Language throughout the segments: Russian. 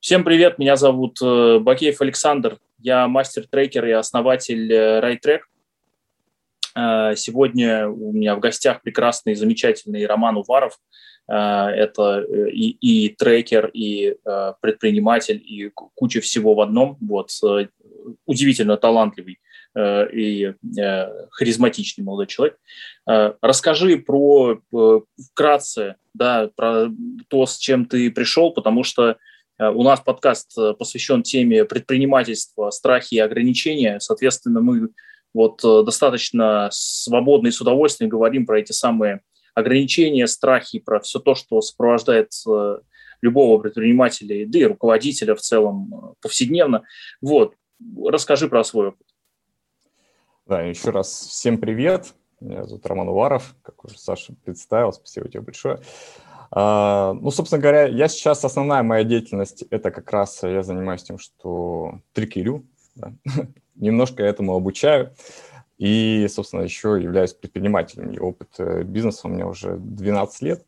Всем привет, меня зовут э, Бакеев Александр, я мастер-трекер и основатель RideTrack. Э, сегодня у меня в гостях прекрасный, замечательный Роман Уваров. Э, это и, и трекер, и предприниматель, и куча всего в одном. Вот, удивительно талантливый и харизматичный молодой человек. Расскажи про вкратце, да, про то, с чем ты пришел, потому что Э, у нас подкаст э, посвящен теме предпринимательства, страхи и ограничения. Соответственно, мы вот э, достаточно свободно и с удовольствием говорим про эти самые ограничения, страхи, про все то, что сопровождает любого предпринимателя, да и руководителя в целом повседневно. Вот, расскажи про свой опыт. Да, еще раз всем привет. Меня зовут Роман Уваров, как уже Саша представил, спасибо тебе большое. А, ну, собственно говоря, я сейчас, основная моя деятельность, это как раз я занимаюсь тем, что трикерю, да. немножко этому обучаю, и, собственно, еще являюсь предпринимателем. И опыт э, бизнеса у меня уже 12 лет,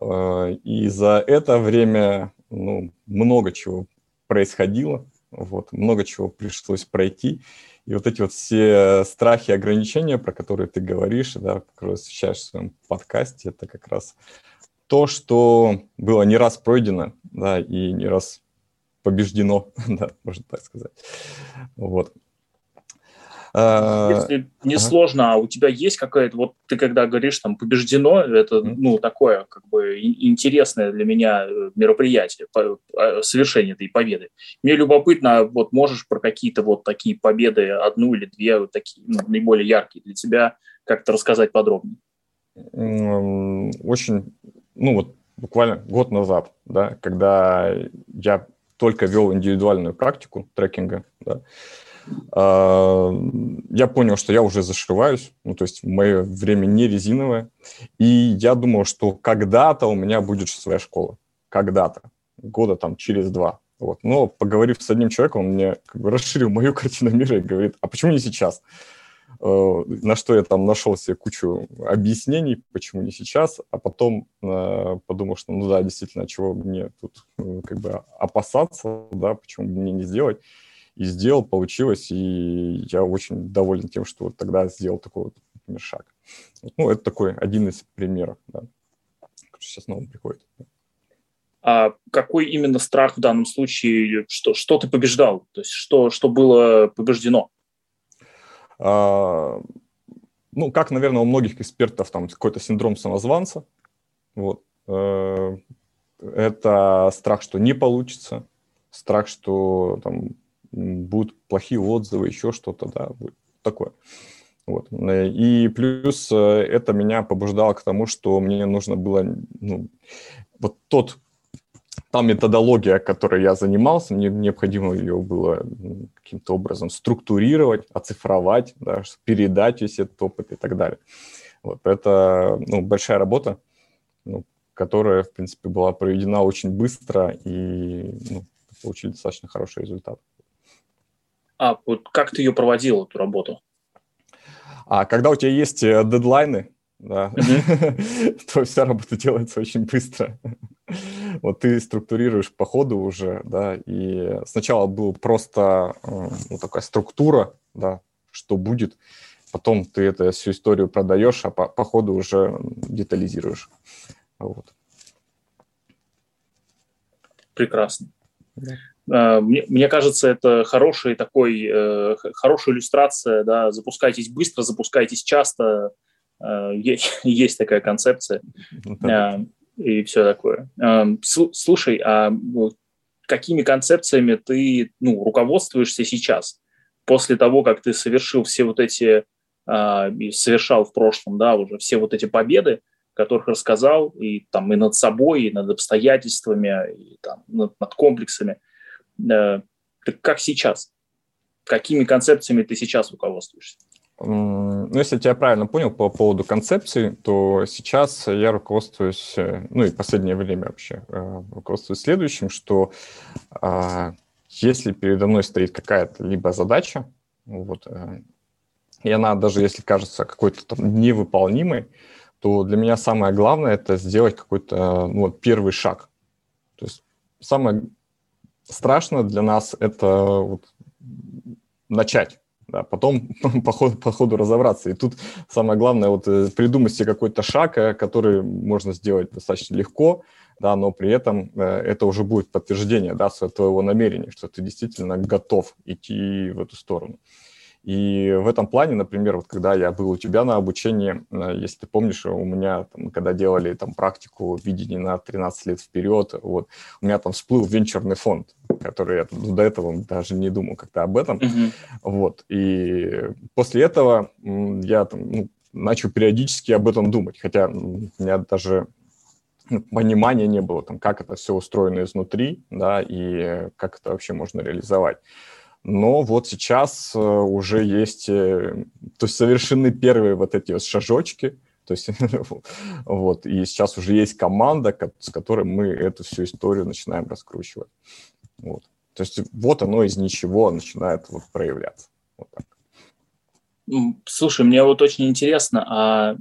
а, и за это время ну, много чего происходило, вот, много чего пришлось пройти, и вот эти вот все страхи, ограничения, про которые ты говоришь, да, которые освещаешь в своем подкасте, это как раз то, что было не раз пройдено, да, и не раз побеждено, да, можно так сказать. Вот. А, Если не сложно, а у тебя есть какая-то, вот ты когда говоришь там побеждено, это ну такое как бы интересное для меня э, мероприятие, а, совершение этой победы. Мне любопытно, вот можешь про какие-то вот такие победы, одну или две, вот такие ну, наиболее яркие для тебя, как-то рассказать подробнее? Очень ну вот буквально год назад, да, когда я только вел индивидуальную практику трекинга, да, а, я понял, что я уже зашиваюсь, ну, то есть мое время не резиновое, и я думал, что когда-то у меня будет своя школа, когда-то, года там через два, вот. Но поговорив с одним человеком, он мне как бы расширил мою картину мира и говорит, а почему не сейчас? Э, на что я там нашел себе кучу объяснений, почему не сейчас, а потом э, подумал, что ну да, действительно, чего мне тут э, как бы опасаться, да, почему мне не сделать. И сделал, получилось, и я очень доволен тем, что вот тогда сделал такой вот, например, шаг. Ну, это такой один из примеров, да, сейчас новым приходит. А какой именно страх в данном случае, что, что ты побеждал, то есть что, что было побеждено? А, ну, как, наверное, у многих экспертов, там какой-то синдром самозванца. Вот. Э, это страх, что не получится, страх, что там будут плохие отзывы, еще что-то, да, такое. Вот. И плюс э, это меня побуждало к тому, что мне нужно было, ну, вот тот та методология, которой я занимался, мне необходимо ее было каким-то образом структурировать, оцифровать, да, передать весь этот опыт и так далее. Вот это ну, большая работа, ну, которая, в принципе, была проведена очень быстро и ну, получили достаточно хороший результат. А вот как ты ее проводил, эту работу? А когда у тебя есть э, дедлайны, да, то вся работа делается очень быстро. Вот ты структурируешь по ходу уже, да, и сначала была просто ну, такая структура, да, что будет, потом ты эту всю историю продаешь, а по, по ходу уже детализируешь. Вот. Прекрасно. Да. А, мне, мне кажется, это хороший такой, э, хорошая иллюстрация, да, запускайтесь быстро, запускайтесь часто, есть такая концепция э, и все такое. Эм, слушай, а какими концепциями ты ну, руководствуешься сейчас, после того, как ты совершил все вот эти, совершал в прошлом, да, уже все вот эти победы, которых рассказал, и там и над собой, и над обстоятельствами, и там над, над комплексами. Э, так как сейчас? Какими концепциями ты сейчас руководствуешься? Ну, если я тебя правильно понял по поводу концепции, то сейчас я руководствуюсь, э, ну и последнее время вообще, э, руководствуюсь следующим, что а, если передо мной стоит какая-то либо задача, вот, э, и она даже если кажется какой-то там невыполнимой, то для меня самое главное это сделать какой-то ну, вот, первый шаг. То есть самое страшно для нас это вот начать да, потом по ходу, по ходу разобраться. И тут самое главное вот э, придумать себе какой-то шаг, э, который можно сделать достаточно легко, да, но при этом э, это уже будет подтверждение да, твоего намерения, что ты действительно готов идти в эту сторону. И в этом плане, например, вот когда я был у тебя на обучении, э, если ты помнишь, у меня, там, когда делали там практику видения на 13 лет вперед, вот, у меня там всплыл венчурный фонд, который я до этого даже не думал как-то об этом. Mm-hmm. Вот. И после этого я там, ну, начал периодически об этом думать, хотя у меня даже ну, понимания не было, там, как это все устроено изнутри, да, и как это вообще можно реализовать. Но вот сейчас э, уже есть, э, то есть совершены первые вот эти вот шажочки, то есть вот, и сейчас уже есть команда, с которой мы эту всю историю начинаем раскручивать. Вот. То есть вот оно из ничего начинает вот проявляться. Вот так. Слушай, мне вот очень интересно, а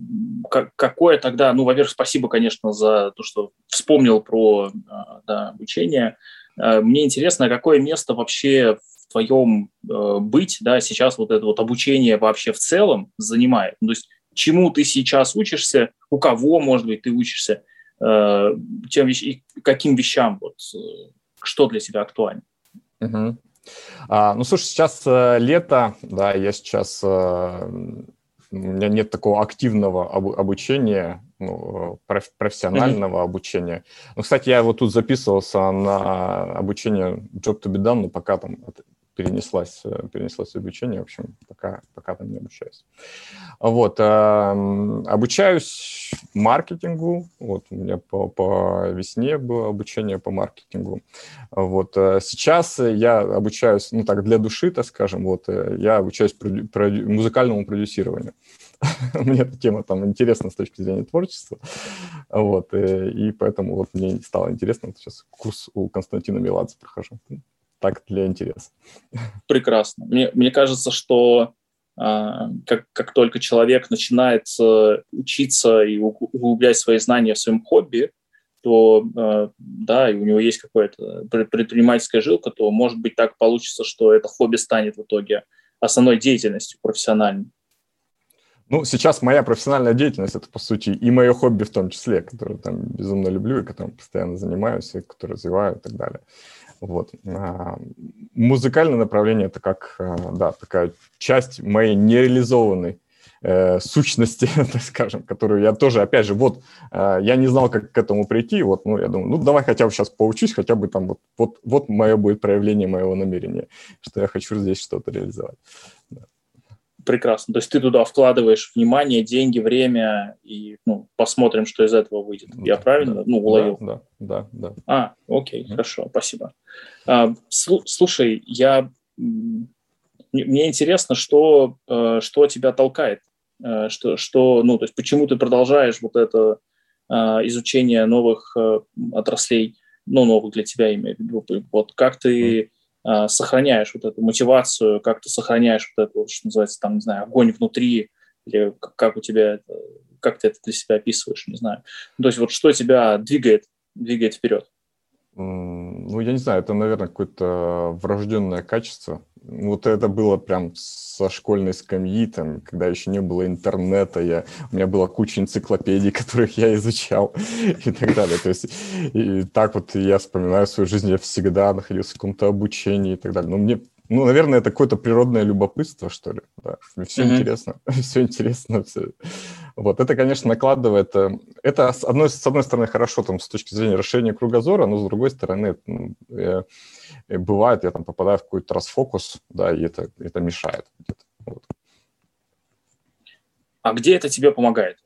какое тогда, ну, во-первых, спасибо, конечно, за то, что вспомнил про а, да, обучение. А, мне интересно, какое место вообще твоем э, быть, да, сейчас вот это вот обучение вообще в целом занимает? Ну, то есть чему ты сейчас учишься, у кого, может быть, ты учишься, э, тем вещ... каким вещам, вот, э, что для тебя актуально? Угу. А, ну, слушай, сейчас э, лето, да, я сейчас, э, у меня нет такого активного об, обучения, ну, проф, профессионального mm-hmm. обучения. Ну, кстати, я вот тут записывался на обучение Job to be done, но пока там перенеслась, э, перенеслось обучение, в общем, пока, пока там не обучаюсь. Вот, э, обучаюсь маркетингу, вот, у меня по, по весне было обучение по маркетингу. Вот, э, сейчас я обучаюсь, ну так, для души, так скажем, вот, э, я обучаюсь проду- проду- музыкальному продюсированию. Мне эта тема там интересна с точки зрения творчества, вот, и поэтому вот мне стало интересно, сейчас курс у Константина Меладзе прохожу так для интереса. Прекрасно. Мне, мне кажется, что а, как, как только человек начинает э, учиться и углублять свои знания в своем хобби, то э, да, и у него есть какая-то предпринимательская жилка, то может быть так получится, что это хобби станет в итоге основной деятельностью профессиональной. Ну, сейчас моя профессиональная деятельность – это, по сути, и мое хобби в том числе, которое там безумно люблю и которым постоянно занимаюсь, и которое развиваю и так далее. Вот. А, музыкальное направление – это как, а, да, такая часть моей нереализованной э, сущности, так скажем, которую я тоже, опять же, вот, э, я не знал, как к этому прийти, вот, ну, я думаю, ну, давай хотя бы сейчас поучусь, хотя бы там вот, вот, вот мое будет проявление моего намерения, что я хочу здесь что-то реализовать прекрасно. То есть ты туда вкладываешь внимание, деньги, время, и ну, посмотрим, что из этого выйдет. Я правильно да, ну, уловил? Да, да, да. А, окей, mm-hmm. хорошо, спасибо. А, слушай, я мне интересно, что, э, что тебя толкает, э, что, что, ну, то есть почему ты продолжаешь вот это э, изучение новых отраслей, ну, новых для тебя, имею в виду, вот как ты э, сохраняешь вот эту мотивацию, как ты сохраняешь вот это, что называется, там, не знаю, огонь внутри, или как, у тебя, как ты это для себя описываешь, не знаю. Ну, то есть вот что тебя двигает, двигает вперед? Ну, я не знаю, это, наверное, какое-то врожденное качество. Вот это было прям со школьной скамьи, там, когда еще не было интернета, я, у меня была куча энциклопедий, которых я изучал и так далее. То есть и так вот я вспоминаю свою жизнь, я всегда находился в каком-то обучении и так далее. Но мне ну, наверное, это какое-то природное любопытство, что ли. Да. Все mm-hmm. интересно, все интересно. Все. Вот это, конечно, накладывает... Э, это, с одной, с одной стороны, хорошо там, с точки зрения расширения кругозора, но с другой стороны, ну, э, э, бывает, я там попадаю в какой-то расфокус, да, и это, это мешает. Вот. А где это тебе помогает?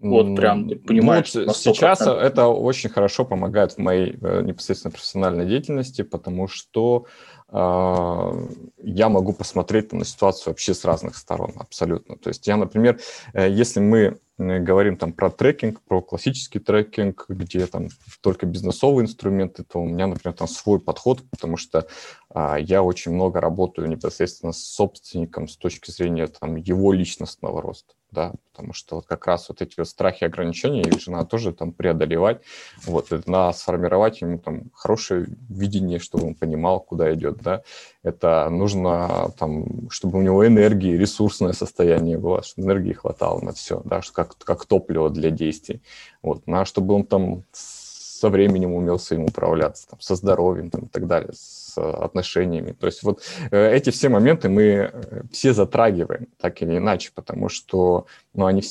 Вот прям ты понимаешь. Ну, вот сейчас это очень хорошо помогает в моей непосредственно профессиональной деятельности, потому что я могу посмотреть на ситуацию вообще с разных сторон, абсолютно. То есть я, например, э, если мы говорим там про трекинг, про классический трекинг, где там только бизнесовые инструменты, то у меня, например, там свой подход, потому что а, я очень много работаю непосредственно с собственником с точки зрения там его личностного роста. Да, потому что вот как раз вот эти вот страхи и ограничения, их же тоже там преодолевать, вот, это надо сформировать ему там хорошее видение, чтобы он понимал, куда идет, да, это нужно там, чтобы у него энергии, ресурсное состояние было, чтобы энергии хватало на все, да, как, как топливо для действий, вот, надо, чтобы он там со временем умел своим управляться, там, со здоровьем там, и так далее, с отношениями. То есть вот э, эти все моменты мы э, все затрагиваем, так или иначе, потому что ну, они,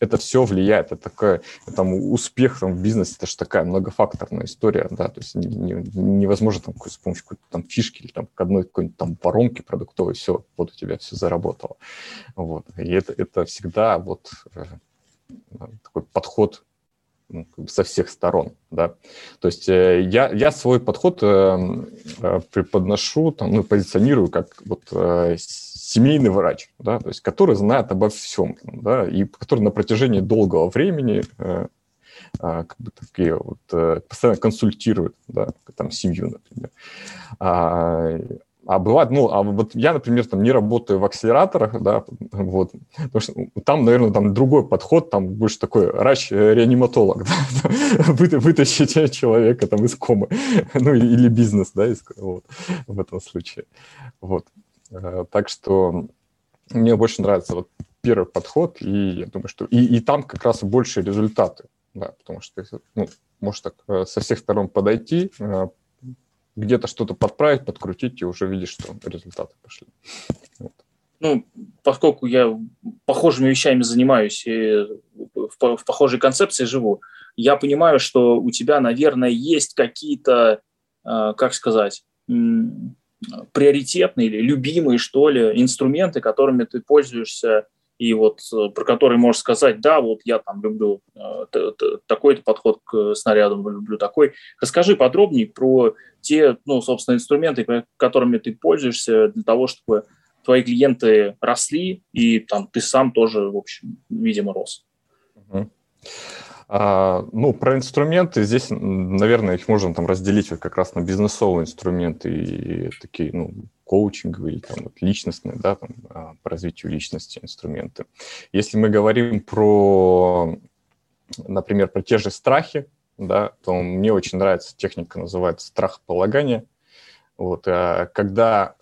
это все влияет. Это такое, там, успех там, в бизнесе, это же такая многофакторная история, да, то есть не, не, невозможно там, с помощью какой-то там фишки или там к одной какой-нибудь там воронки продуктовой, все, вот у тебя все заработало. Вот. И это, это всегда вот э, такой подход ну, со всех сторон, да. То есть э, я, я свой подход э, э, преподношу, там, ну, позиционирую как вот семейный врач, да, то есть который знает обо всем, да, и который на протяжении долгого времени как бы такие вот постоянно консультирует, да, там семью, например. А, бывает, ну, а вот я, например, там не работаю в акселераторах, да, вот, потому что там, наверное, там другой подход, там больше такой врач-реаниматолог, да, вытащить человека там из комы, ну, или бизнес, да, из, вот, в этом случае, вот. Э, так что мне больше нравится вот первый подход, и я думаю, что и, и там как раз больше результаты, да, потому что, ну, можешь так э, со всех сторон подойти, э, где-то что-то подправить, подкрутить, и уже видишь, что результаты пошли. Вот. Ну, поскольку я похожими вещами занимаюсь и в, в похожей концепции живу, я понимаю, что у тебя, наверное, есть какие-то, э, как сказать, приоритетные или любимые, что ли, инструменты, которыми ты пользуешься и вот э, про который можешь сказать, да, вот я там люблю э, такой-то подход к снарядам, люблю такой. Расскажи подробнее про те, ну, собственно, инструменты, которыми ты пользуешься для того, чтобы твои клиенты росли, и там ты сам тоже, в общем, видимо, рос. Угу. А, ну, про инструменты здесь, наверное, их можно там разделить вот как раз на бизнесовые инструменты и такие, ну, коучинговые, там, вот, личностные, да, там, а, по развитию личности инструменты. Если мы говорим про, например, про те же страхи, да, то мне очень нравится техника, называется страхополагание. Вот, а когда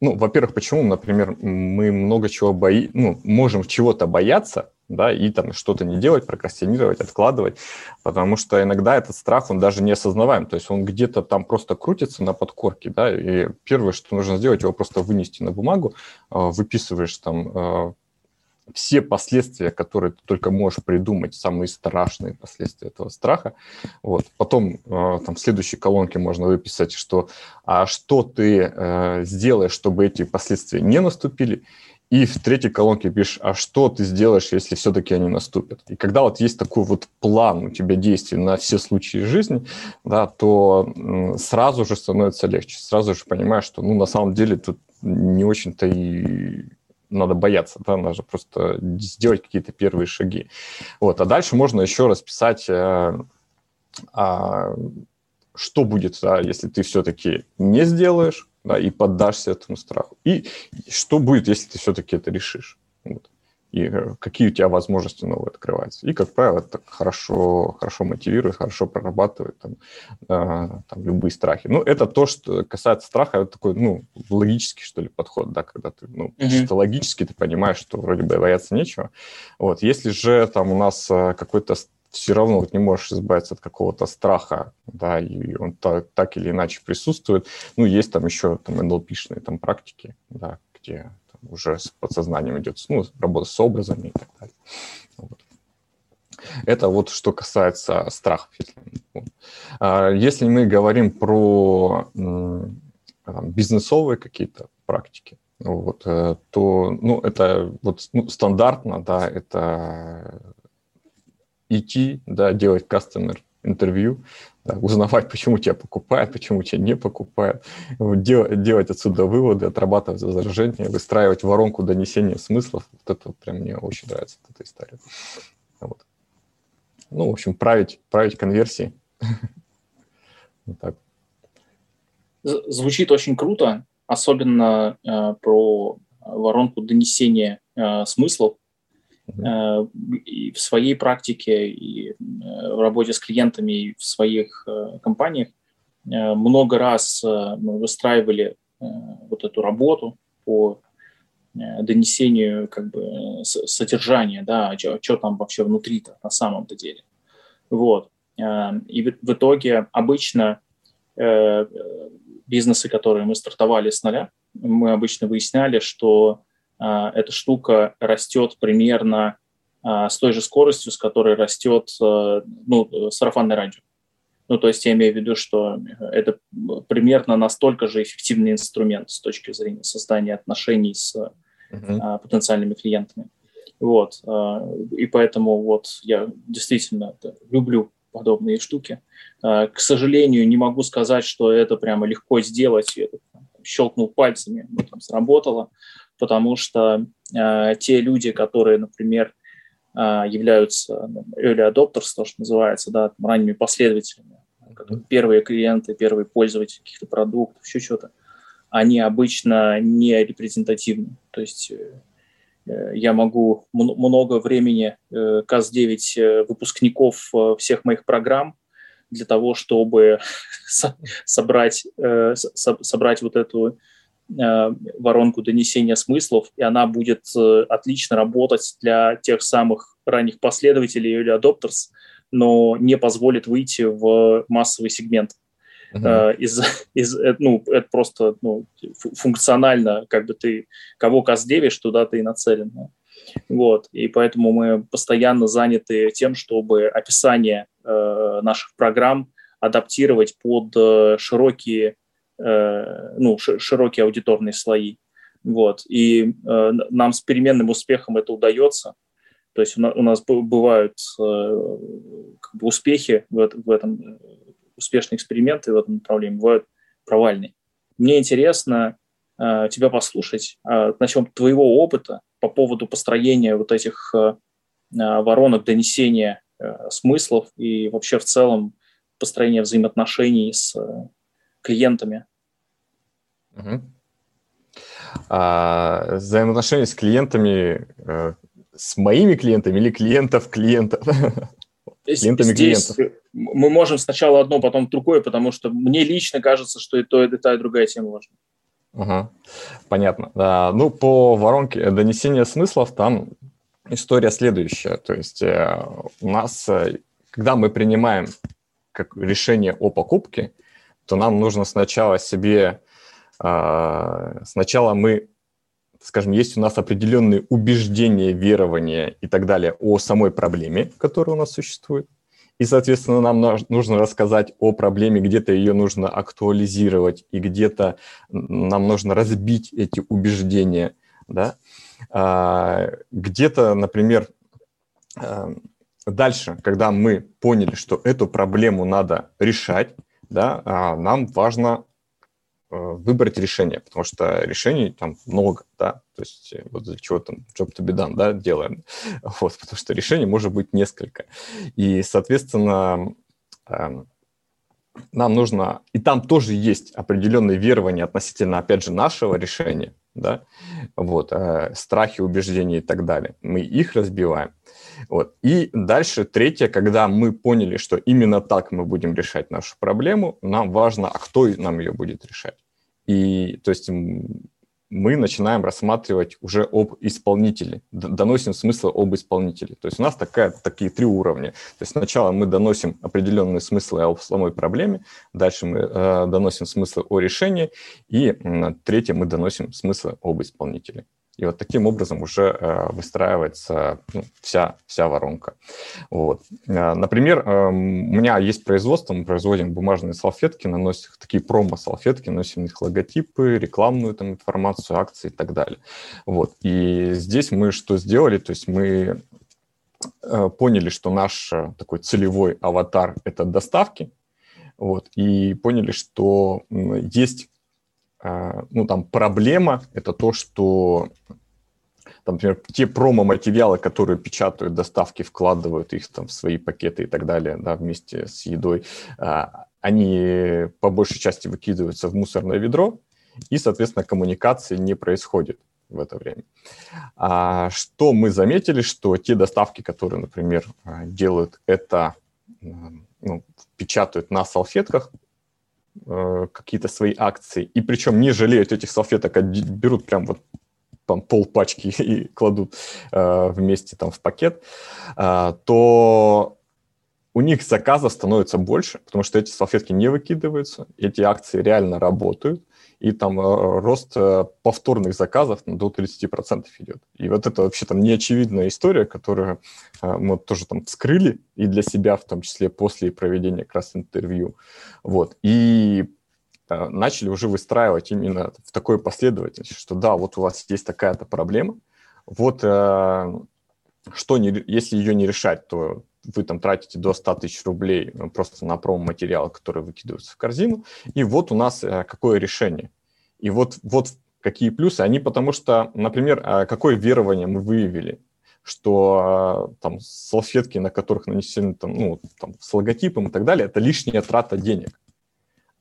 ну, во-первых, почему, например, мы много чего бои, ну, можем чего-то бояться, да, и там что-то не делать, прокрастинировать, откладывать, потому что иногда этот страх, он даже не осознаваем, то есть он где-то там просто крутится на подкорке, да, и первое, что нужно сделать, его просто вынести на бумагу, а, выписываешь там а, все последствия, которые ты только можешь придумать, самые страшные последствия этого страха. Вот. Потом э, там в следующей колонке можно выписать, что, а что ты э, сделаешь, чтобы эти последствия не наступили, и в третьей колонке пишешь, а что ты сделаешь, если все-таки они наступят. И когда вот есть такой вот план у тебя действий на все случаи жизни, да, то сразу же становится легче. Сразу же понимаешь, что ну, на самом деле тут не очень-то и надо бояться, да, надо просто сделать какие-то первые шаги. Вот, а дальше можно еще расписать, э, а, что будет, да, если ты все-таки не сделаешь, да, и поддашься этому страху. И что будет, если ты все-таки это решишь? Вот. И э, какие у тебя возможности новые открываются. И, как правило, это хорошо, хорошо мотивирует, хорошо прорабатывает там, э, там, любые страхи. Ну, это то, что касается страха, это такой, ну, логический, что ли, подход, да, когда ты, ну, mm-hmm. чисто логически ты понимаешь, что вроде бы бояться нечего. Вот, если же там у нас э, какой-то все равно вот не можешь избавиться от какого-то страха, да, и он так, так или иначе присутствует. Ну, есть там еще там NLP-шные там практики, да, где там, уже с подсознанием идет, ну, работа с образами и так далее. Вот. Это вот что касается страхов. Если, вот. а, мы говорим про там, бизнесовые какие-то практики, вот, э, то ну, это вот ну, стандартно, да, это идти, да, делать кастомер интервью, да, узнавать, почему тебя покупают, почему тебя не покупают, делать, делать отсюда выводы, отрабатывать возражения, выстраивать воронку донесения смыслов. Вот это прям мне очень нравится, вот эта история. Вот. Ну, в общем, править, править конверсии. Вот. Звучит очень круто, особенно э, про воронку донесения смыслов и в своей практике, и в работе с клиентами, и в своих компаниях много раз мы выстраивали вот эту работу по донесению как бы содержания, да, что, что там вообще внутри-то на самом-то деле. Вот. И в итоге обычно бизнесы, которые мы стартовали с нуля, мы обычно выясняли, что а, эта штука растет примерно а, с той же скоростью, с которой растет а, ну, сарафанное радио. Ну, то есть я имею в виду, что это примерно настолько же эффективный инструмент с точки зрения создания отношений с uh-huh. потенциальными клиентами. Вот. И поэтому вот я действительно люблю подобные штуки. К сожалению, не могу сказать, что это прямо легко сделать. Это щелкнул пальцами, ну, там сработало, потому что э, те люди, которые, например, э, являются ну, early adopters, то, что называется, да, ранними последователями, первые клиенты, первые пользователи каких-то продуктов, еще что-то, они обычно не репрезентативны. То есть э, я могу много времени э, КАЗ-9 выпускников всех моих программ для того, чтобы собрать, э, собрать вот эту э, воронку донесения смыслов, и она будет э, отлично работать для тех самых ранних последователей или adopters, но не позволит выйти в массовый сегмент. Uh-huh. Из, из, ну, это просто ну, функционально, как бы ты кого каздевишь, туда ты и нацелен. Вот. И поэтому мы постоянно заняты тем, чтобы описание э, наших программ адаптировать под э, широкие, э, ну, широкие аудиторные слои. Вот. И э, нам с переменным успехом это удается. То есть у, на, у нас бывают э, как бы успехи в, в этом, э, успешные эксперименты в этом направлении, бывают провальные. Мне интересно э, тебя послушать. Э, начнем твоего опыта по поводу построения вот этих э, воронок донесения э, смыслов и вообще в целом построения взаимоотношений с э, клиентами. Угу. А, взаимоотношения с клиентами, с моими клиентами или клиентов клиентов? Клиентами Здесь клиентов. мы можем сначала одно, потом другое, потому что мне лично кажется, что и то, и та, и другая тема важна. Ага, понятно. Да, ну, по воронке донесения смыслов там история следующая. То есть э, у нас, э, когда мы принимаем как решение о покупке, то нам нужно сначала себе, э, сначала мы, скажем, есть у нас определенные убеждения, верования и так далее о самой проблеме, которая у нас существует. И, соответственно, нам нужно рассказать о проблеме, где-то ее нужно актуализировать, и где-то нам нужно разбить эти убеждения. Да? А, где-то, например, а, дальше, когда мы поняли, что эту проблему надо решать, да, а, нам важно Э, выбрать решение, потому что решений там много, да, то есть э, вот для чего там job to be done, да, делаем, вот, потому что решений может быть несколько. И, соответственно, эм, нам нужно, и там тоже есть определенные верования относительно, опять же, нашего решения, да, вот, э, страхи, убеждения и так далее. Мы их разбиваем. Вот. И дальше третье, когда мы поняли, что именно так мы будем решать нашу проблему, нам важно, а кто нам ее будет решать. И то есть мы начинаем рассматривать уже об исполнителе, доносим смысл об исполнителе. То есть у нас такая, такие три уровня. То есть сначала мы доносим определенные смыслы о самой проблеме, дальше мы э, доносим смыслы о решении, и э, третье мы доносим смыслы об исполнителе. И вот таким образом уже э, выстраивается ну, вся, вся воронка. Вот. Э, например, э, у меня есть производство, мы производим бумажные салфетки, наносим такие промо-салфетки, наносим их логотипы, рекламную там, информацию, акции и так далее. Вот. И здесь мы что сделали? То есть мы поняли, что наш такой целевой аватар – это доставки, вот, и поняли, что есть ну, там, проблема – это то, что, там, например, те промо-материалы, которые печатают доставки, вкладывают их там в свои пакеты и так далее, да, вместе с едой, а, они по большей части выкидываются в мусорное ведро, и, соответственно, коммуникации не происходит. в это время. А что мы заметили, что те доставки, которые, например, делают это, ну, печатают на салфетках, э, какие-то свои акции, и причем не жалеют этих салфеток, а берут прям вот там пол пачки и кладут э, вместе там в пакет, э, то у них заказов становится больше, потому что эти салфетки не выкидываются, эти акции реально работают, и там э, рост э, повторных заказов до 30% идет. И вот это вообще там неочевидная история, которую э, мы тоже там вскрыли и для себя, в том числе после проведения как раз интервью. Вот. И начали уже выстраивать именно в такой последовательности, что да, вот у вас есть такая-то проблема, вот что не, если ее не решать, то вы там тратите до 100 тысяч рублей э, просто на промо-материал, который выкидывается в корзину, и вот у нас э, какое решение. И вот, вот какие плюсы, они потому что, например, э, какое верование мы выявили, что там салфетки, на которых нанесены там, ну, там, с логотипом и так далее, это лишняя трата денег.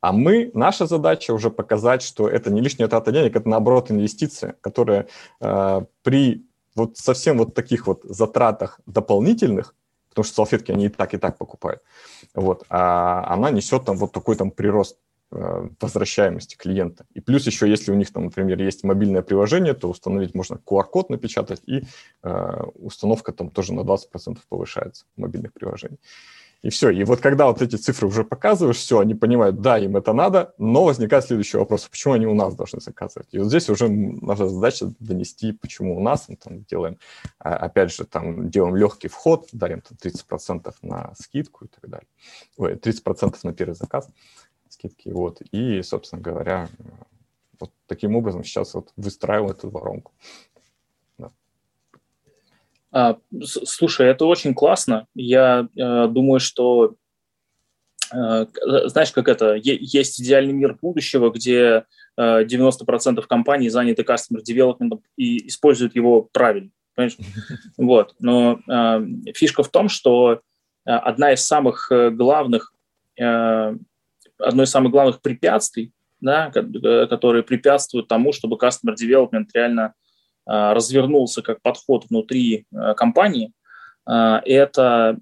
А мы, наша задача уже показать, что это не лишняя трата денег, это наоборот инвестиция, которая э, при вот совсем вот таких вот затратах дополнительных потому что салфетки они и так, и так покупают. Вот. А она несет там вот такой там прирост э, возвращаемости клиента. И плюс еще, если у них там, например, есть мобильное приложение, то установить можно QR-код напечатать, и э, установка там тоже на 20% повышается мобильных приложений. И все. И вот когда вот эти цифры уже показываешь, все, они понимают, да, им это надо, но возникает следующий вопрос, почему они у нас должны заказывать? И вот здесь уже наша задача донести, почему у нас, мы там делаем, а, опять же, там делаем легкий вход, дарим там 30% на скидку и так далее. Ой, 30% на первый заказ скидки, вот. И, собственно говоря, вот таким образом сейчас вот выстраиваем эту воронку. А, слушай, это очень классно. Я э, думаю, что, э, знаешь, как это, есть идеальный мир будущего, где э, 90% компаний заняты customer development и используют его правильно. Понимаешь? Вот. Но э, фишка в том, что э, одна из самых э, главных, э, одно из самых главных препятствий, да, э, которые препятствуют тому, чтобы customer development реально Э, развернулся как подход внутри э, компании, э, это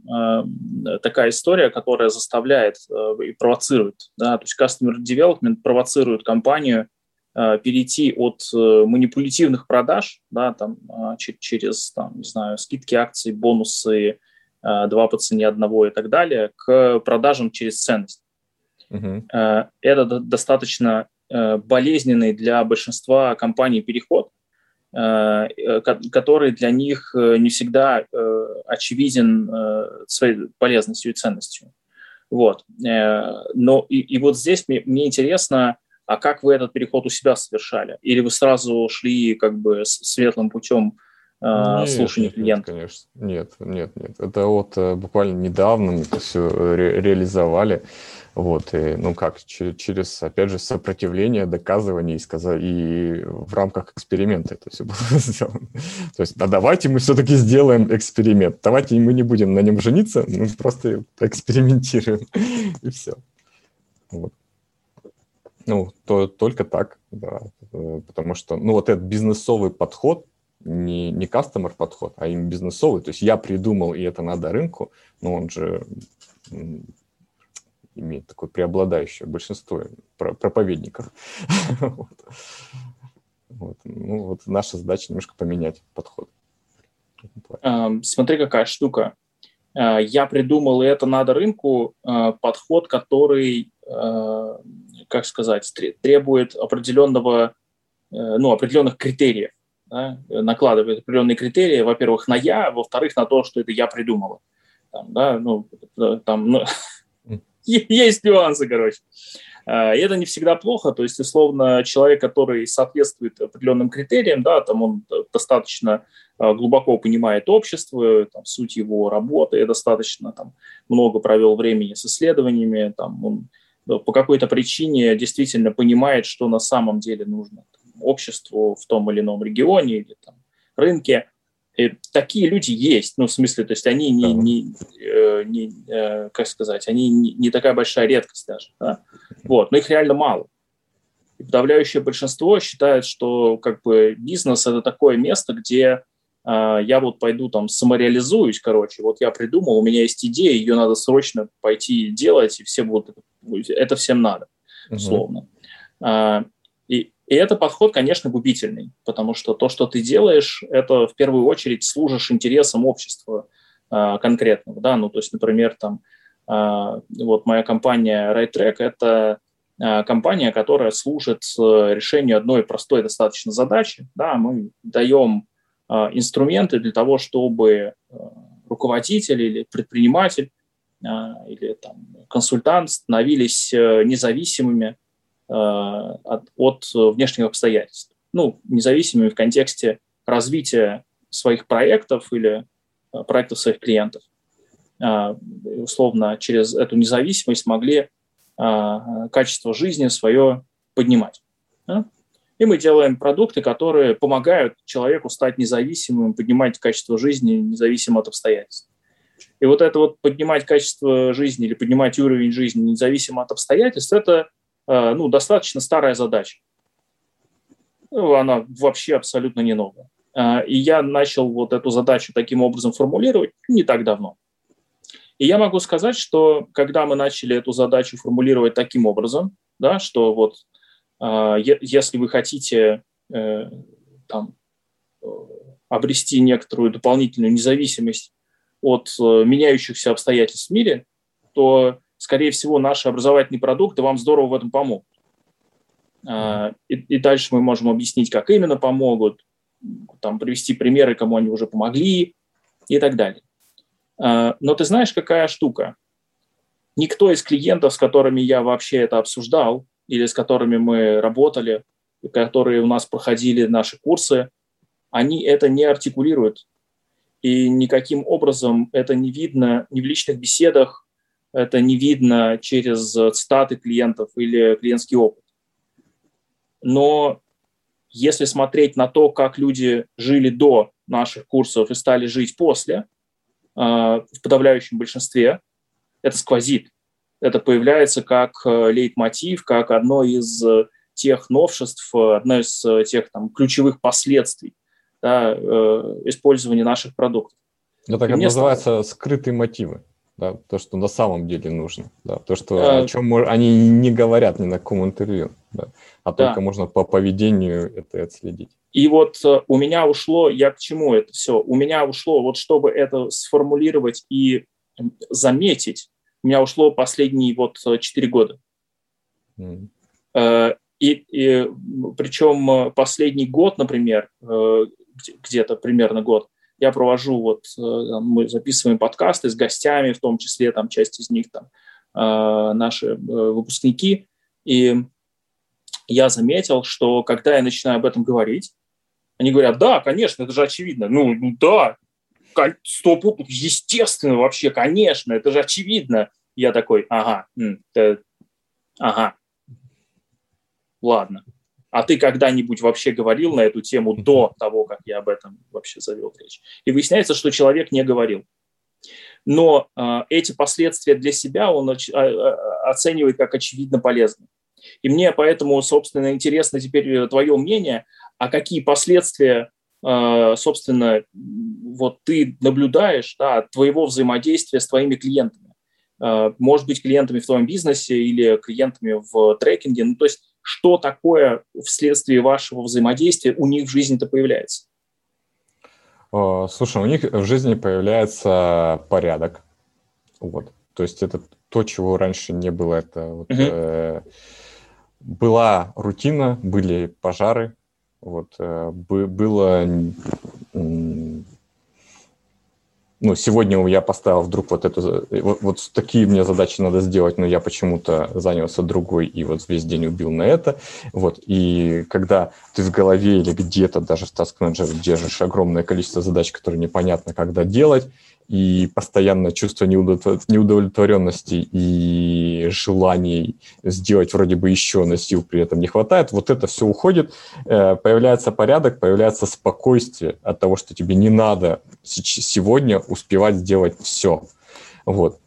такая история, которая заставляет и провоцирует. Да, то есть customer development провоцирует компанию перейти от манипулятивных продаж, да, там, через, там, не знаю, скидки акций, бонусы, два по цене одного и так далее, к продажам через ценность. Uh-huh. Это достаточно болезненный для большинства компаний переход, Э, э, который для них э, не всегда очевиден своей полезностью и ценностью. Вот. Но и, и вот здесь мне, мне интересно, а как вы этот переход у себя совершали? Или вы сразу шли как бы светлым путем нет, слушания клиента? Нет, конечно. Нет, нет, нет. Это вот буквально недавно мы это все ре- реализовали. Вот, и, ну как, через, опять же, сопротивление, доказывание и, сказать, и в рамках эксперимента это все было сделано. То есть, а давайте мы все-таки сделаем эксперимент. Давайте мы не будем на нем жениться, мы просто экспериментируем, и все. Вот. Ну, то, только так, да. Потому что, ну, вот этот бизнесовый подход, не, не кастомер подход, а именно бизнесовый. То есть я придумал, и это надо рынку, но он же имеет такое преобладающее большинство проповедников. Ну, вот наша задача немножко поменять подход. Смотри, какая штука. А, я придумал, и это надо рынку, а, подход, который, а, как сказать, требует определенного, э, ну, определенных критериев. Да? накладывает определенные критерии, во-первых, на я, во-вторых, на то, что это я придумала. Там, да, ну, там, ну, есть нюансы, короче. А, и это не всегда плохо, то есть, условно, человек, который соответствует определенным критериям, да, там он достаточно а, глубоко понимает общество, там, суть его работы, достаточно там, много провел времени с исследованиями, там, он по какой-то причине действительно понимает, что на самом деле нужно там, обществу в том или ином регионе или там, рынке. И такие люди есть, ну, в смысле, то есть они не, не, э, не э, как сказать, они не, не такая большая редкость даже, да? вот, но их реально мало. И подавляющее большинство считает, что как бы бизнес – это такое место, где э, я вот пойду там самореализуюсь, короче, вот я придумал, у меня есть идея, ее надо срочно пойти делать, и все будут, это всем надо, условно. Uh-huh. И, и это подход, конечно, губительный, потому что то, что ты делаешь, это в первую очередь служишь интересам общества э, конкретного, да, ну, то есть, например, там, э, вот моя компания RightTrack – это э, компания, которая служит решению одной простой достаточно задачи, да, мы даем э, инструменты для того, чтобы э, руководитель или предприниматель э, или там, консультант становились э, независимыми Э, от, от внешних обстоятельств. Ну, независимыми в контексте развития своих проектов или э, проектов своих клиентов. Э, условно, через эту независимость могли качество жизни свое поднимать. И мы делаем продукты, которые помогают человеку стать независимым, поднимать качество жизни независимо от обстоятельств. И вот это вот поднимать качество жизни или поднимать уровень жизни независимо от обстоятельств, это Э, ну, достаточно старая задача. Ну, она вообще абсолютно не новая. Э, и я начал вот эту задачу таким образом формулировать не так давно. И я могу сказать, что когда мы начали эту задачу формулировать таким образом, да, что вот э, если вы хотите там, обрести некоторую дополнительную независимость от меняющихся обстоятельств в мире, то скорее всего, наши образовательные продукты вам здорово в этом помогут. А, и, и дальше мы можем объяснить, как именно помогут, там, привести примеры, кому они уже помогли и так далее. А, но ты знаешь, какая штука? Никто из клиентов, с которыми я вообще это обсуждал, или с которыми мы работали, которые у нас проходили наши курсы, они это не артикулируют. И никаким образом это не видно ни в личных беседах, это не видно через цитаты клиентов или клиентский опыт. Но если смотреть на то, как люди жили до наших курсов и стали жить после, э, в подавляющем большинстве, это сквозит. Это появляется как э, лейтмотив, как одно из тех новшеств, одно из тех там, ключевых последствий да, э, использования наших продуктов. Это как называется скрытые мотивы да, то, что на самом деле нужно, да, то, что, а, о чем они не говорят ни на каком интервью, да, а да. только можно по поведению это отследить. И вот э, у меня ушло, я к чему это все? У меня ушло, вот чтобы это сформулировать и заметить, у меня ушло последние вот 4 года. Mm. И, и причем последний год, например, где-то примерно год, я провожу, вот э, мы записываем подкасты с гостями, в том числе там часть из них там э, наши э, выпускники, и я заметил, что когда я начинаю об этом говорить, они говорят, да, конечно, это же очевидно. Ну, ну да, стоп, естественно вообще, конечно, это же очевидно. Я такой, ага, это, ага, ладно. А ты когда-нибудь вообще говорил на эту тему до того, как я об этом вообще завел речь? И выясняется, что человек не говорил. Но э, эти последствия для себя он оч- э, оценивает как очевидно полезные. И мне поэтому, собственно, интересно теперь твое мнение, а какие последствия, э, собственно, вот ты наблюдаешь да, от твоего взаимодействия с твоими клиентами? Э, может быть, клиентами в твоем бизнесе или клиентами в трекинге. Ну, то есть что такое вследствие вашего взаимодействия у них в жизни-то появляется? Слушай, у них в жизни появляется порядок. Вот. То есть это то, чего раньше не было. Это вот, угу. э, была рутина, были пожары, вот, э, было ну, сегодня я поставил вдруг вот эту, вот, вот такие мне задачи надо сделать, но я почему-то занялся другой и вот весь день убил на это. Вот, и когда ты в голове или где-то даже в Task Manager держишь огромное количество задач, которые непонятно когда делать, и постоянное чувство неудовлетворенности и желаний сделать вроде бы еще, но сил при этом не хватает, вот это все уходит, э, появляется порядок, появляется спокойствие от того, что тебе не надо сегодня успевать сделать все. Вот.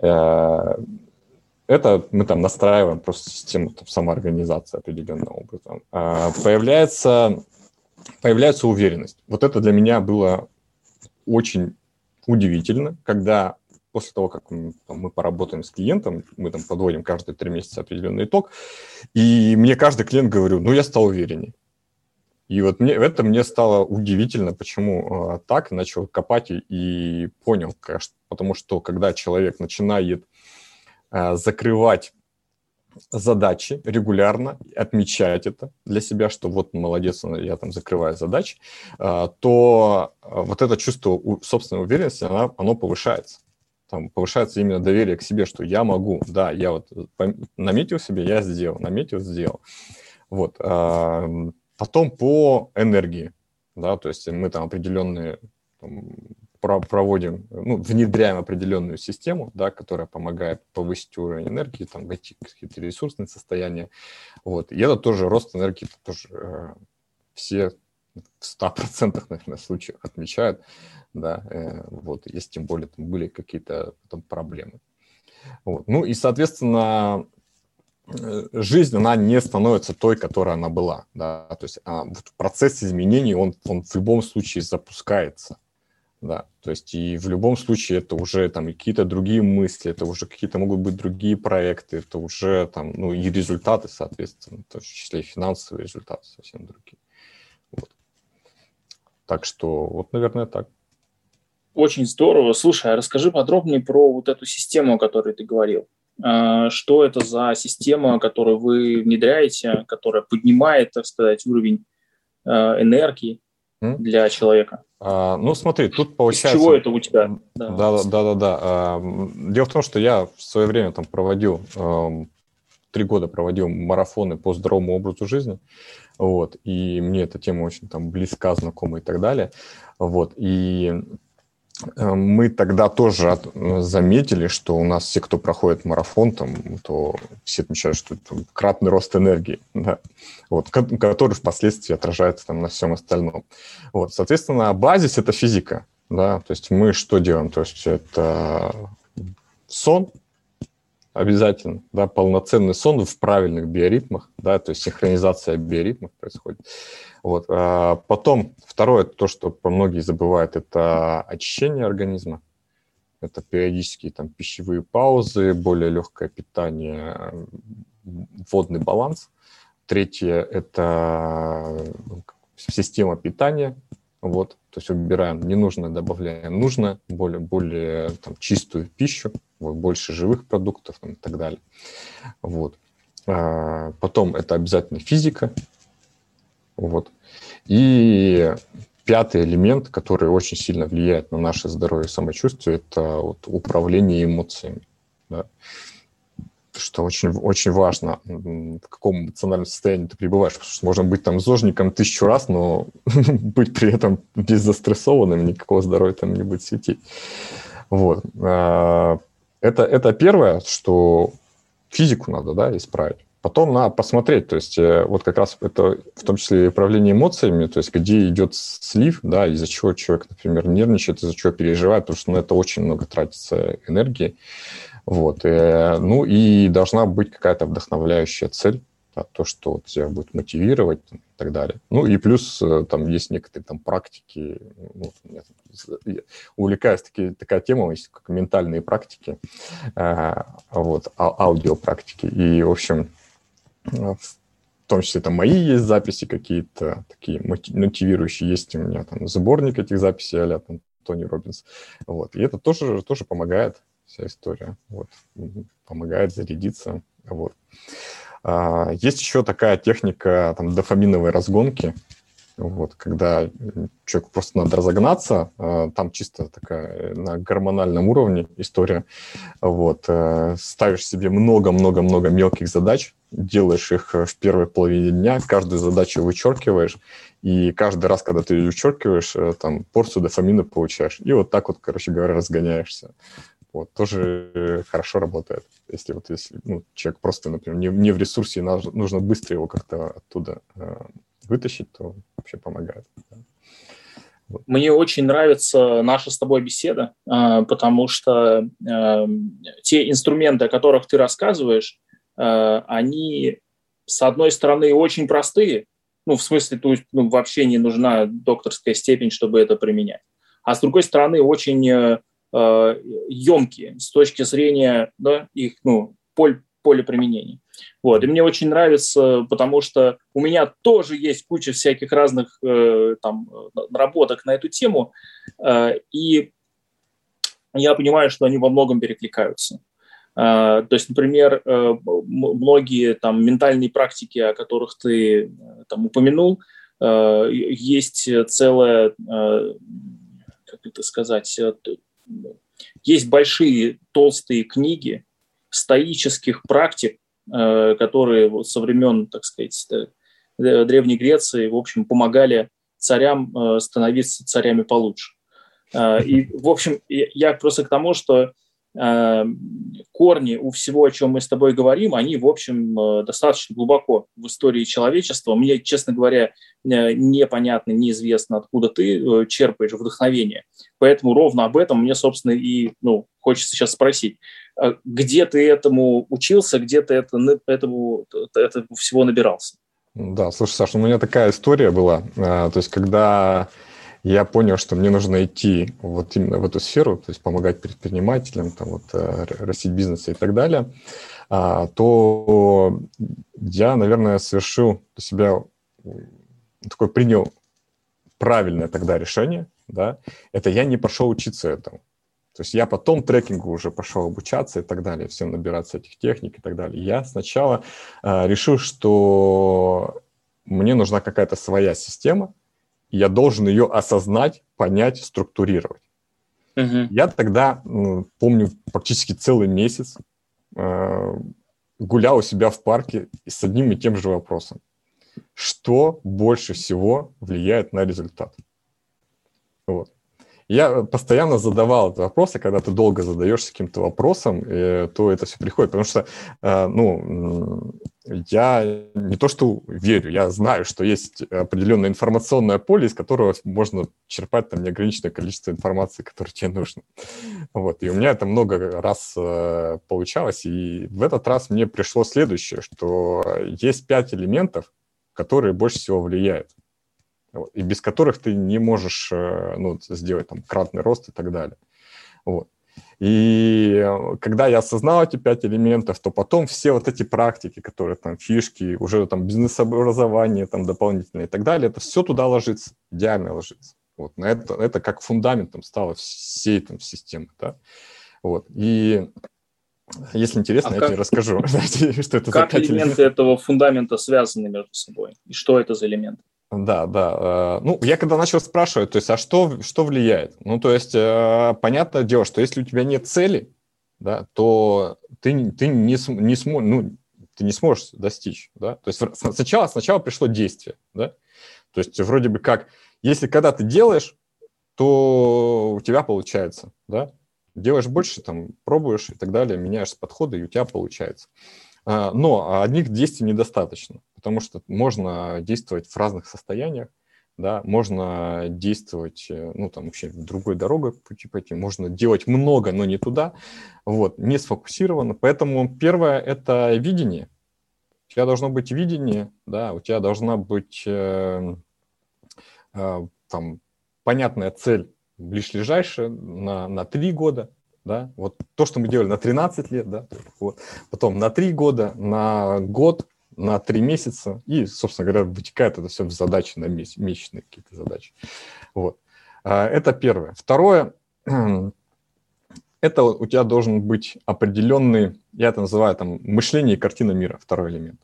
Э, это мы там настраиваем просто систему там, самоорганизации определенным образом. А, появляется, появляется уверенность. Вот это для меня было очень удивительно, когда после того, как мы, поработаем с клиентом, мы там подводим каждые три месяца определенный итог, и мне каждый клиент говорю, ну, я стал увереннее. И вот мне, это мне стало удивительно, почему э, так, начал копать и, и понял, потому что когда человек начинает э, закрывать задачи регулярно, отмечать это для себя, что вот молодец, я там закрываю задачи, э, то вот это чувство собственной уверенности, оно, оно повышается. Там повышается именно доверие к себе, что я могу, да, я вот наметил себе, я сделал, наметил, сделал. Вот. Потом по энергии, да, то есть мы там определенные проводим, ну, внедряем определенную систему, да, которая помогает повысить уровень энергии, там, какие-то ресурсные состояния. Вот. И это тоже рост энергии, это тоже э, все в 100% наверное, случаях отмечают, да, э, вот, если тем более там были какие-то там проблемы. Вот. Ну и, соответственно, Э, жизнь, она не становится той, которой она была. Да? То есть а, вот процесс изменений, он, он в любом случае запускается. Да, то есть и в любом случае это уже там какие-то другие мысли, это уже какие-то могут быть другие проекты, это уже там, ну и результаты, соответственно, в том числе и финансовые результаты совсем другие. Вот. Так что вот, наверное, так. Очень здорово. Слушай, а расскажи подробнее про вот эту систему, о которой ты говорил. А, что это за система, которую вы внедряете, которая поднимает, так сказать, уровень а, энергии для человека? А, ну, смотри, тут получается... Из чего это у тебя? Да, да, да, да. да. А, дело в том, что я в свое время там проводил, три года проводил марафоны по здоровому образу жизни, вот, и мне эта тема очень там близка, знакома и так далее, вот, и мы тогда тоже заметили, что у нас все, кто проходит марафон, там, то все отмечают, что это кратный рост энергии, да, вот, который впоследствии отражается там, на всем остальном. Вот, соответственно, базис – это физика. Да, то есть мы что делаем? То есть это сон, обязательно, да, полноценный сон в правильных биоритмах, да, то есть синхронизация биоритмов происходит. Вот. А потом второе, то, что многие забывают, это очищение организма. Это периодические там пищевые паузы, более легкое питание, водный баланс. Третье – это ну, система питания, вот, то есть убираем ненужное, добавляем нужное, более, более там, чистую пищу, вот, больше живых продуктов там, и так далее. Вот. А, потом это обязательно физика. Вот. И пятый элемент, который очень сильно влияет на наше здоровье и самочувствие, это вот управление эмоциями. Да что очень, очень важно, в каком эмоциональном состоянии ты пребываешь, потому что можно быть там зожником тысячу раз, но быть при этом беззастрессованным, никакого здоровья там не будет светить. Вот. Это, это первое, что физику надо да, исправить. Потом надо посмотреть, то есть э, вот как раз это в том числе и управление эмоциями, то есть где идет слив, да, из-за чего человек, например, нервничает, из-за чего переживает, потому что ну, это очень много тратится энергии. Вот. Э, ну и должна быть какая-то вдохновляющая цель, да, то, что вот тебя будет мотивировать и так далее. Ну и плюс э, там есть некоторые там практики, ну, я, я увлекаюсь таки, такая тема, есть как ментальные практики, э, вот, а, аудиопрактики. И, в общем, в том числе там мои есть записи какие-то такие мотивирующие, есть у меня там сборник этих записей а там Тони Робинс. Вот. И это тоже, тоже помогает вся история. Вот. Помогает зарядиться. Вот. А, есть еще такая техника там, дофаминовой разгонки, вот, когда человеку просто надо разогнаться, а, там чисто такая на гормональном уровне история, вот, э, ставишь себе много-много-много мелких задач, делаешь их в первой половине дня, каждую задачу вычеркиваешь, и каждый раз, когда ты ее вычеркиваешь, э, там порцию дофамина получаешь, и вот так вот, короче говоря, разгоняешься вот, тоже хорошо работает. Если вот если ну, человек просто, например, не, не в ресурсе, нужно быстро его как-то оттуда э, вытащить, то вообще помогает. Да. Мне очень нравится наша с тобой беседа, а, потому что эм, те инструменты, о которых ты рассказываешь, э, они, с одной стороны, очень простые, ну, в смысле, то есть ну, вообще не нужна докторская степень, чтобы это применять, а с другой стороны, очень емкие с точки зрения да, их ну, поль, поля применения. Вот. И мне очень нравится, потому что у меня тоже есть куча всяких разных э, там, наработок на эту тему, э, и я понимаю, что они во многом перекликаются. Э, то есть, например, э, многие там ментальные практики, о которых ты э, там упомянул, э, есть целая, э, как это сказать, э, есть большие толстые книги стоических практик, Э, которые вот со времен, так сказать, э, Древней Греции, в общем, помогали царям э, становиться царями получше. И, в общем, я просто к тому, что корни у всего, о чем мы с тобой говорим, они, в общем, достаточно глубоко в истории человечества. Мне, честно говоря, непонятно, неизвестно, откуда ты черпаешь вдохновение. Поэтому ровно об этом мне, собственно, и ну, хочется сейчас спросить. Где ты этому учился, где ты это, этому, этому всего набирался? Да, слушай, Саша, у меня такая история была. То есть, когда я понял, что мне нужно идти вот именно в эту сферу, то есть помогать предпринимателям, там вот, э, растить бизнес и так далее, а, то я, наверное, совершил для себя такой принял правильное тогда решение, да, это я не пошел учиться этому. То есть я потом трекингу уже пошел обучаться и так далее, всем набираться этих техник и так далее. Я сначала э, решил, что мне нужна какая-то своя система, я должен ее осознать, понять, структурировать. Uh-huh. Я тогда, помню, практически целый месяц э, гулял у себя в парке с одним и тем же вопросом. Что больше всего влияет на результат? Вот. Я постоянно задавал этот вопрос, и когда ты долго задаешься каким-то вопросом, э, то это все приходит. Потому что, э, ну, я не то что верю, я знаю, что есть определенное информационное поле, из которого можно черпать там неограниченное количество информации, которое тебе нужно. Вот. И у меня это много раз э, получалось. И в этот раз мне пришло следующее, что есть пять элементов, которые больше всего влияют и без которых ты не можешь э, ну, сделать там кратный рост и так далее. Вот. И э, когда я осознал эти пять элементов, то потом все вот эти практики, которые там фишки, уже там бизнес-образование там дополнительное и так далее, это все туда ложится, идеально ложится. Вот, на это, это как фундаментом стало всей там системы, да. Вот, и если интересно, а я как, тебе расскажу, что это как за элементы элементов. этого фундамента связаны между собой, и что это за элементы? Да, да. Э, ну, я когда начал спрашивать, то есть, а что, что влияет? Ну, то есть, э, понятное дело, что если у тебя нет цели, да, то ты, ты не, не, смо, ну, ты не сможешь достичь, да. То есть, сначала, сначала пришло действие, да. То есть, вроде бы как, если когда ты делаешь, то у тебя получается, да. Делаешь больше, там, пробуешь и так далее, меняешь подходы, и у тебя получается. А, но одних действий недостаточно, потому что можно действовать в разных состояниях, да, можно действовать, э, ну, там, вообще другой дорогой пути пойти, можно делать много, но не туда, вот, не сфокусировано. Поэтому первое – это видение. У тебя должно быть видение, да, у тебя должна быть э, э, там понятная цель ближайшая на, на три года, да, вот то, что мы делали на 13 лет, да, вот, потом на 3 года, на год, на 3 месяца, и, собственно говоря, вытекает это все в задачи на месяц, месячные какие-то задачи. Вот. А, это первое. Второе, это у тебя должен быть определенный, я это называю там мышление и картина мира, второй элемент.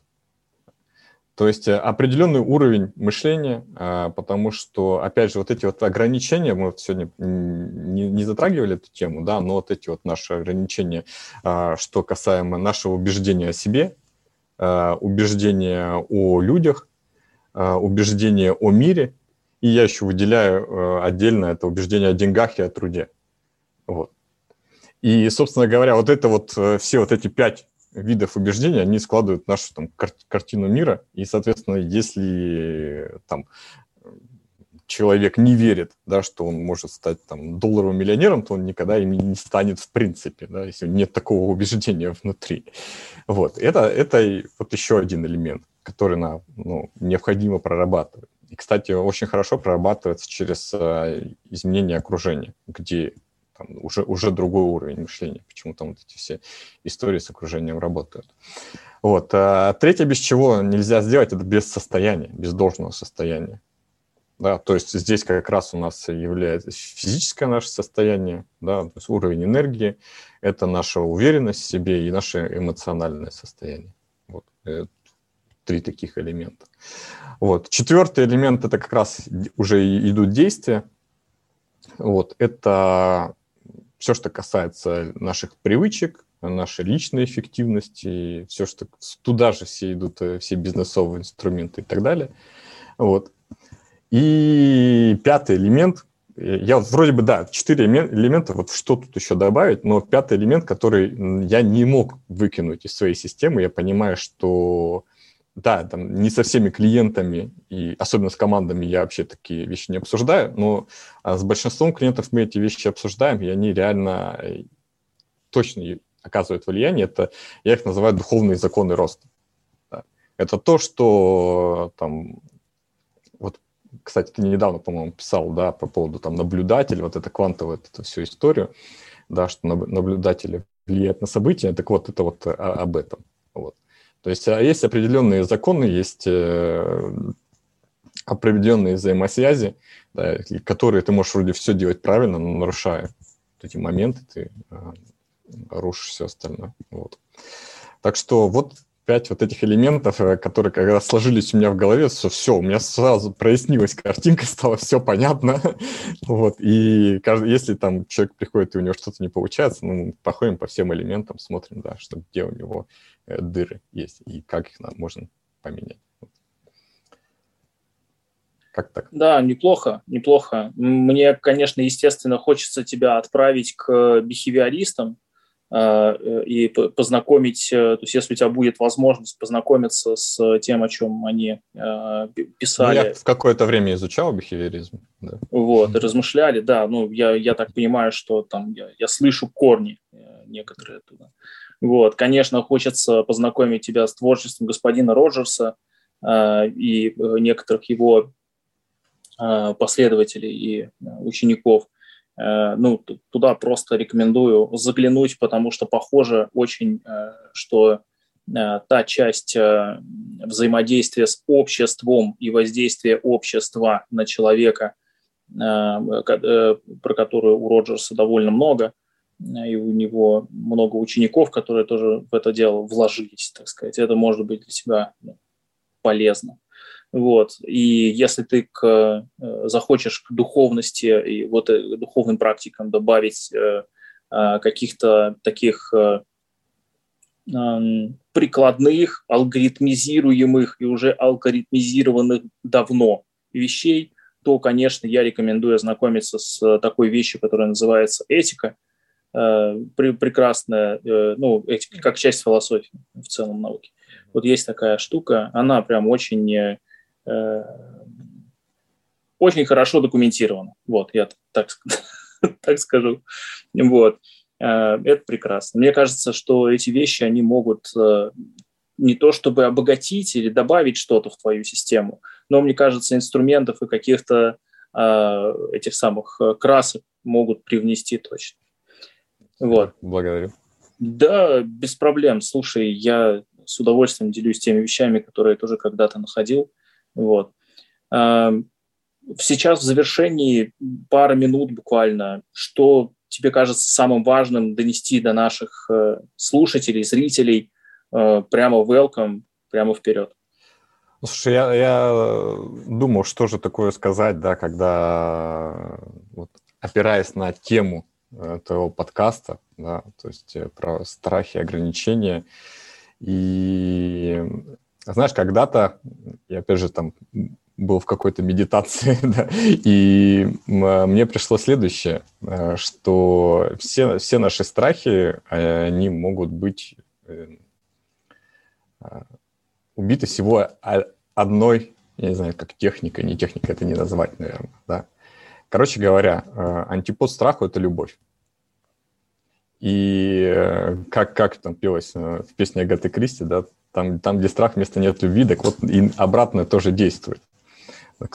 То есть э, определенный уровень мышления, а, потому что, опять же, вот эти вот ограничения, мы вот сегодня не, не затрагивали эту тему, да, но вот эти вот наши ограничения, а, что касаемо нашего убеждения о себе, убеждения о людях, убеждения о мире, и я еще выделяю э, отдельно это убеждение о деньгах и о труде. Вот. И, собственно говоря, вот это вот, э, все вот эти пять видов убеждений, они складывают нашу там, кар- картину мира, и, соответственно, если там человек не верит, да, что он может стать там долларовым миллионером, то он никогда ими не станет в принципе, да, если нет такого убеждения внутри. Вот, это, это вот еще один элемент, который нам ну, необходимо прорабатывать. И, кстати, очень хорошо прорабатывается через э, изменение окружения, где там, уже, уже другой уровень мышления, почему там вот эти все истории с окружением работают. Вот. А третье, без чего нельзя сделать, это без состояния, без должного состояния. Да, то есть здесь как раз у нас является физическое наше состояние, да, то есть уровень энергии, это наша уверенность в себе и наше эмоциональное состояние. Вот. Это три таких элемента. Вот. Четвертый элемент – это как раз уже идут действия. Вот. Это все, что касается наших привычек, нашей личной эффективности, все, что туда же все идут, э, все бизнесовые инструменты и так далее. Вот. И пятый элемент, э, я вот вроде бы, да, четыре элемента, вот что тут еще добавить, но пятый элемент, который я не мог выкинуть из своей системы, я понимаю, что да, там не со всеми клиентами и особенно с командами я вообще такие вещи не обсуждаю, но а, с большинством клиентов мы эти вещи обсуждаем, и они реально э, точно оказывают влияние. Это я их называю духовные законы роста. Это то, что там кстати, ты недавно, по-моему, писал, да, по поводу там наблюдателя, вот это квантовая вот эту всю историю, да, что наблюдатели влияют на события. Так вот, это вот об этом. Вот. То есть а есть определенные законы, есть э, определенные взаимосвязи, да, которые ты можешь вроде все делать правильно, но нарушая эти моменты, ты а, рушишь все остальное. Вот. Так что вот пять вот этих элементов, э, которые когда сложились у меня в голове, все, все, у меня сразу прояснилась картинка, стало все понятно. вот. И каждый, если там человек приходит, и у него что-то не получается, ну, проходим по всем элементам, смотрим, да, что где у него Э, дыры есть и как их можно поменять. Как так? Да, неплохо, неплохо. Мне, конечно, естественно, хочется тебя отправить к бихевиористам и познакомить, э, то есть если у тебя будет возможность познакомиться с тем, о чем они писали. Ну, я в какое-то время изучал бихевиоризм. Да. Вот, размышляли, да, ну, я, я так понимаю, что там я, я слышу корни некоторые оттуда. Вот, конечно, хочется познакомить тебя с творчеством господина Роджерса э, и э, некоторых его э, последователей и э, учеников. Э, ну, туда просто рекомендую заглянуть, потому что похоже очень, э, что э, та часть взаимодействия с обществом и воздействия общества на человека, про которую у Роджерса довольно много – и у него много учеников, которые тоже в это дело вложились, так сказать. Это может быть для тебя ну, полезно. Вот. И если ты к, э, захочешь к духовности и вот э, духовным практикам добавить э, каких-то таких прикладных, алгоритмизируемых и уже алгоритмизированных давно вещей, то, конечно, я рекомендую ознакомиться с такой вещью, которая называется этика, прекрасная, ну, как часть философии в целом науки. Вот есть такая штука, она прям очень, очень хорошо документирована. Вот, я так, так скажу. Вот. Это прекрасно. Мне кажется, что эти вещи, они могут не то чтобы обогатить или добавить что-то в твою систему, но, мне кажется, инструментов и каких-то этих самых красок могут привнести точно. Вот. Благодарю. Да, без проблем. Слушай, я с удовольствием делюсь теми вещами, которые я тоже когда-то находил. Вот. Сейчас в завершении пара минут буквально, что тебе кажется самым важным донести до наших э, слушателей, зрителей э, прямо welcome, прямо вперед? Слушай, я, я думал, что же такое сказать, да, когда вот, опираясь на тему твоего подкаста, да, то есть э, про страхи, ограничения. И знаешь, когда-то, я опять же там был в какой-то медитации, да, и мне пришло следующее, э, что все, все наши страхи, они могут быть э, убиты всего одной я не знаю, как техника, не техника, это не назвать, наверное, да. Короче говоря, э, антипод страху – это любовь. И как, как там пелось в песне Агаты Кристи, да, там, там, где страх вместо нет любви, так вот и обратно тоже действует.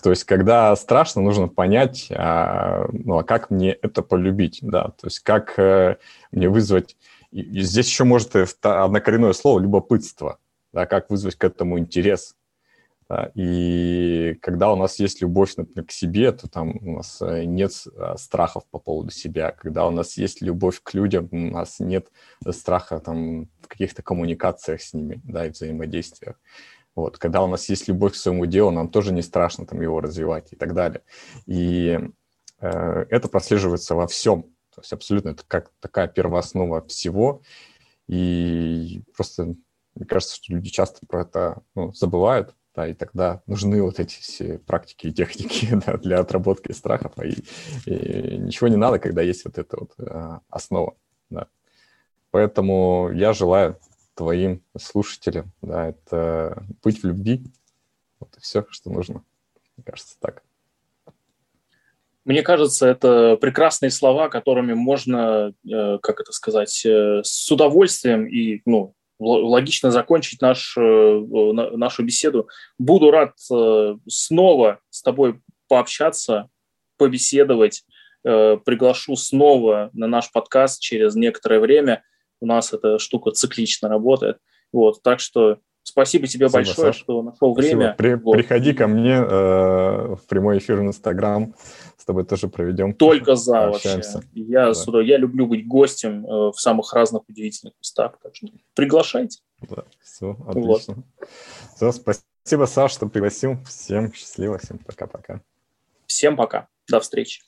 То есть, когда страшно, нужно понять, а, ну, а как мне это полюбить, да, то есть, как э, мне вызвать... И здесь еще может однокоренное слово «любопытство», да, как вызвать к этому интерес. Да, и когда у нас есть любовь, например, к себе, то там у нас э, нет э, страхов по поводу себя. Когда у нас есть любовь к людям, у нас нет страха там, в каких-то коммуникациях с ними да, и взаимодействиях. Вот, когда у нас есть любовь к своему делу, нам тоже не страшно там его развивать и так далее. И э, это прослеживается во всем. То есть абсолютно это как такая первооснова всего. И просто мне кажется, что люди часто про это ну, забывают, да, и тогда нужны вот эти все практики и техники да, для отработки страхов, и, и ничего не надо, когда есть вот эта вот а, основа, да. Поэтому я желаю твоим слушателям, да, это быть в любви, вот и все, что нужно, мне кажется, так. Мне кажется, это прекрасные слова, которыми можно, э, как это сказать, э, с удовольствием и, ну, логично закончить наш, э, нашу беседу. Буду рад э, снова с тобой пообщаться, побеседовать. Э, приглашу снова на наш подкаст через некоторое время. У нас эта штука циклично работает. Вот, так что спасибо тебе спасибо, большое, Саш. что нашел спасибо. время. При, вот. Приходи ко мне э, в прямой эфир в Инстаграм тобой тоже проведем. Только за вообще. Я, да. сюда, я люблю быть гостем э, в самых разных удивительных местах. Так что приглашайте. Да, все, отлично. Вот. Все, спасибо, Саш, что пригласил. Всем счастливо, всем пока-пока. Всем пока. До встречи.